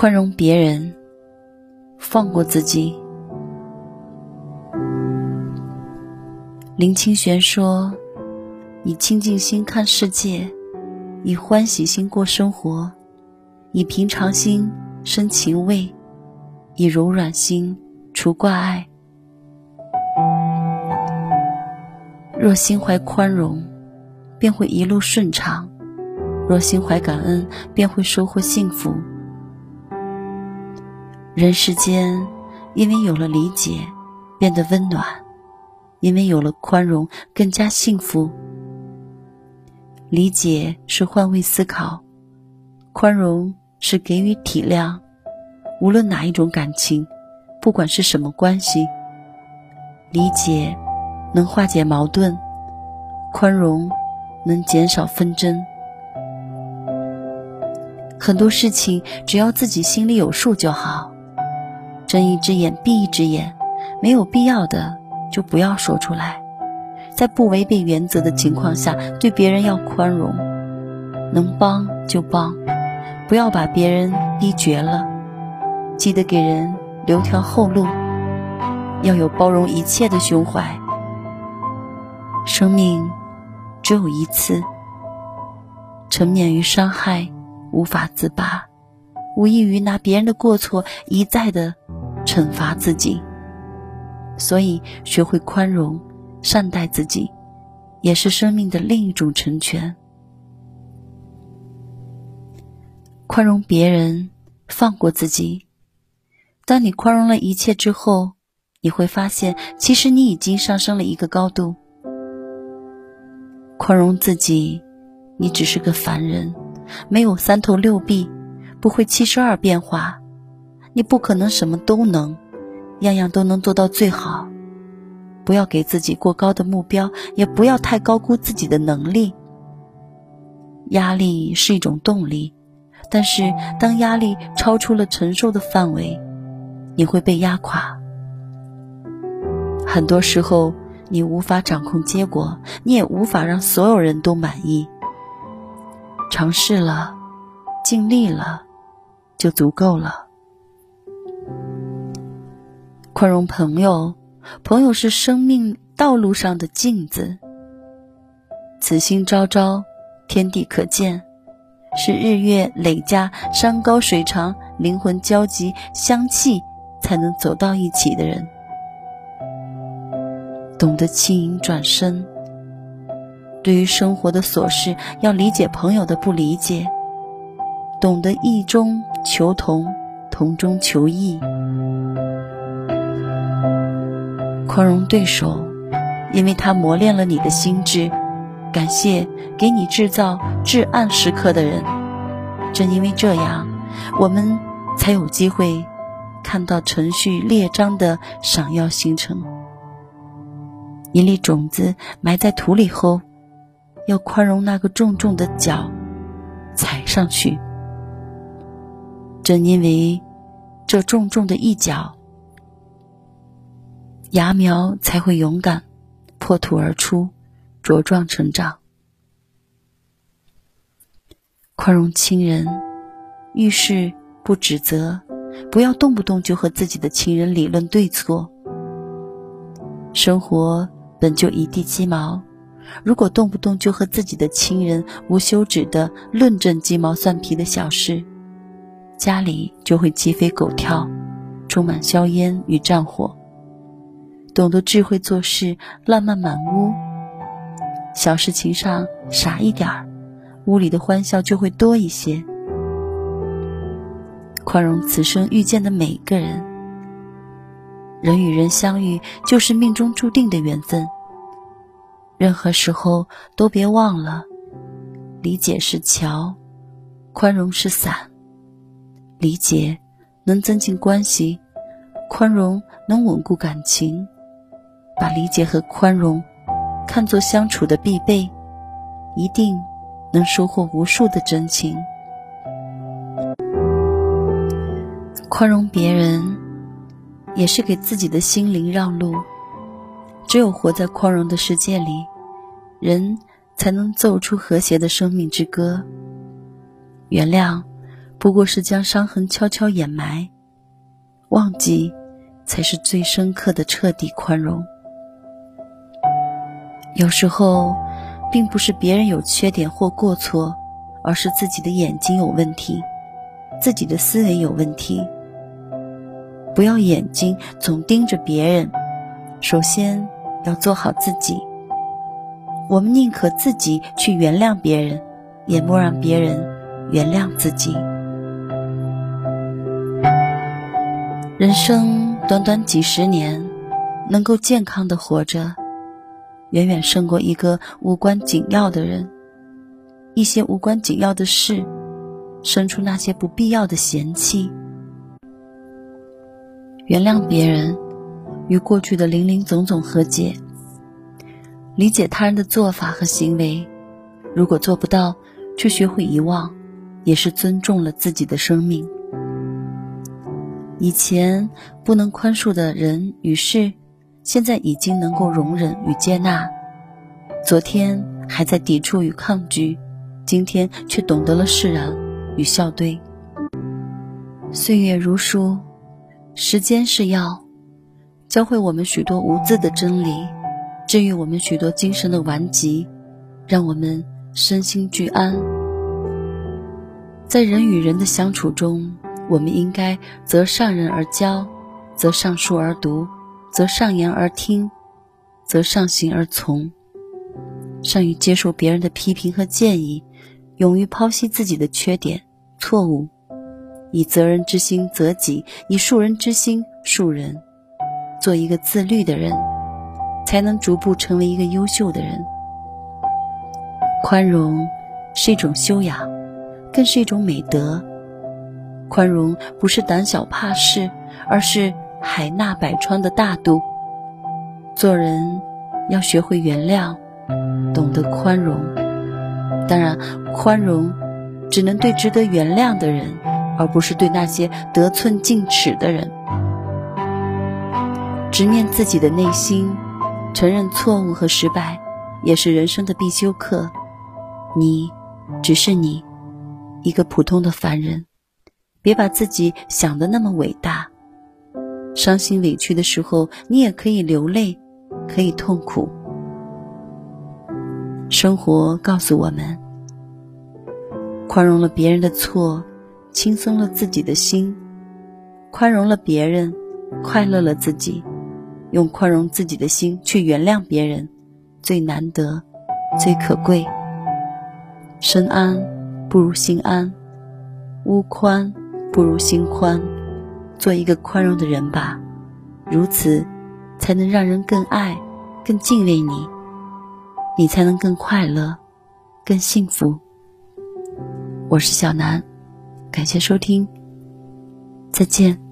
宽容别人，放过自己。林清玄说：“以清净心看世界，以欢喜心过生活，以平常心生情味，以柔软心除挂碍。若心怀宽容，便会一路顺畅；若心怀感恩，便会收获幸福。人世间，因为有了理解，变得温暖。”因为有了宽容，更加幸福。理解是换位思考，宽容是给予体谅。无论哪一种感情，不管是什么关系，理解能化解矛盾，宽容能减少纷争。很多事情只要自己心里有数就好。睁一只眼闭一只眼，没有必要的。就不要说出来，在不违背原则的情况下，对别人要宽容，能帮就帮，不要把别人逼绝了。记得给人留条后路，要有包容一切的胸怀。生命只有一次，沉湎于伤害，无法自拔，无异于拿别人的过错一再的惩罚自己。所以，学会宽容、善待自己，也是生命的另一种成全。宽容别人，放过自己。当你宽容了一切之后，你会发现，其实你已经上升了一个高度。宽容自己，你只是个凡人，没有三头六臂，不会七十二变化，你不可能什么都能。样样都能做到最好，不要给自己过高的目标，也不要太高估自己的能力。压力是一种动力，但是当压力超出了承受的范围，你会被压垮。很多时候，你无法掌控结果，你也无法让所有人都满意。尝试了，尽力了，就足够了。宽容朋友，朋友是生命道路上的镜子。此心昭昭，天地可见，是日月累加、山高水长、灵魂交集、相契，才能走到一起的人。懂得轻盈转身。对于生活的琐事，要理解朋友的不理解，懂得异中求同，同中求异。宽容对手，因为他磨练了你的心智。感谢给你制造至暗时刻的人，正因为这样，我们才有机会看到程序列张的闪耀星辰。一粒种子埋在土里后，要宽容那个重重的脚，踩上去。正因为这重重的一脚。芽苗才会勇敢破土而出，茁壮成长。宽容亲人，遇事不指责，不要动不动就和自己的亲人理论对错。生活本就一地鸡毛，如果动不动就和自己的亲人无休止的论证鸡毛蒜皮的小事，家里就会鸡飞狗跳，充满硝烟与战火。懂得智慧做事，浪漫满屋。小事情上傻一点儿，屋里的欢笑就会多一些。宽容此生遇见的每一个人，人与人相遇就是命中注定的缘分。任何时候都别忘了，理解是桥，宽容是伞。理解能增进关系，宽容能稳固感情。把理解和宽容看作相处的必备，一定能收获无数的真情。宽容别人，也是给自己的心灵让路。只有活在宽容的世界里，人才能奏出和谐的生命之歌。原谅，不过是将伤痕悄悄掩埋，忘记才是最深刻的彻底宽容。有时候，并不是别人有缺点或过错，而是自己的眼睛有问题，自己的思维有问题。不要眼睛总盯着别人，首先要做好自己。我们宁可自己去原谅别人，也莫让别人原谅自己。人生短短几十年，能够健康的活着。远远胜过一个无关紧要的人，一些无关紧要的事，生出那些不必要的嫌弃。原谅别人，与过去的零零总总和解。理解他人的做法和行为，如果做不到，却学会遗忘，也是尊重了自己的生命。以前不能宽恕的人与事。现在已经能够容忍与接纳，昨天还在抵触与抗拒，今天却懂得了释然与笑对。岁月如书，时间是药，教会我们许多无字的真理，治愈我们许多精神的顽疾，让我们身心俱安。在人与人的相处中，我们应该择善人而交，择善书而读。则上言而听，则上行而从，善于接受别人的批评和建议，勇于剖析自己的缺点、错误，以责人之心责己，以恕人之心恕人，做一个自律的人，才能逐步成为一个优秀的人。宽容是一种修养，更是一种美德。宽容不是胆小怕事，而是。海纳百川的大度，做人要学会原谅，懂得宽容。当然，宽容只能对值得原谅的人，而不是对那些得寸进尺的人。直面自己的内心，承认错误和失败，也是人生的必修课。你只是你，一个普通的凡人，别把自己想的那么伟大。伤心委屈的时候，你也可以流泪，可以痛苦。生活告诉我们：宽容了别人的错，轻松了自己的心；宽容了别人，快乐了自己。用宽容自己的心去原谅别人，最难得，最可贵。身安不如心安，屋宽不如心宽。做一个宽容的人吧，如此，才能让人更爱、更敬畏你，你才能更快乐、更幸福。我是小南，感谢收听，再见。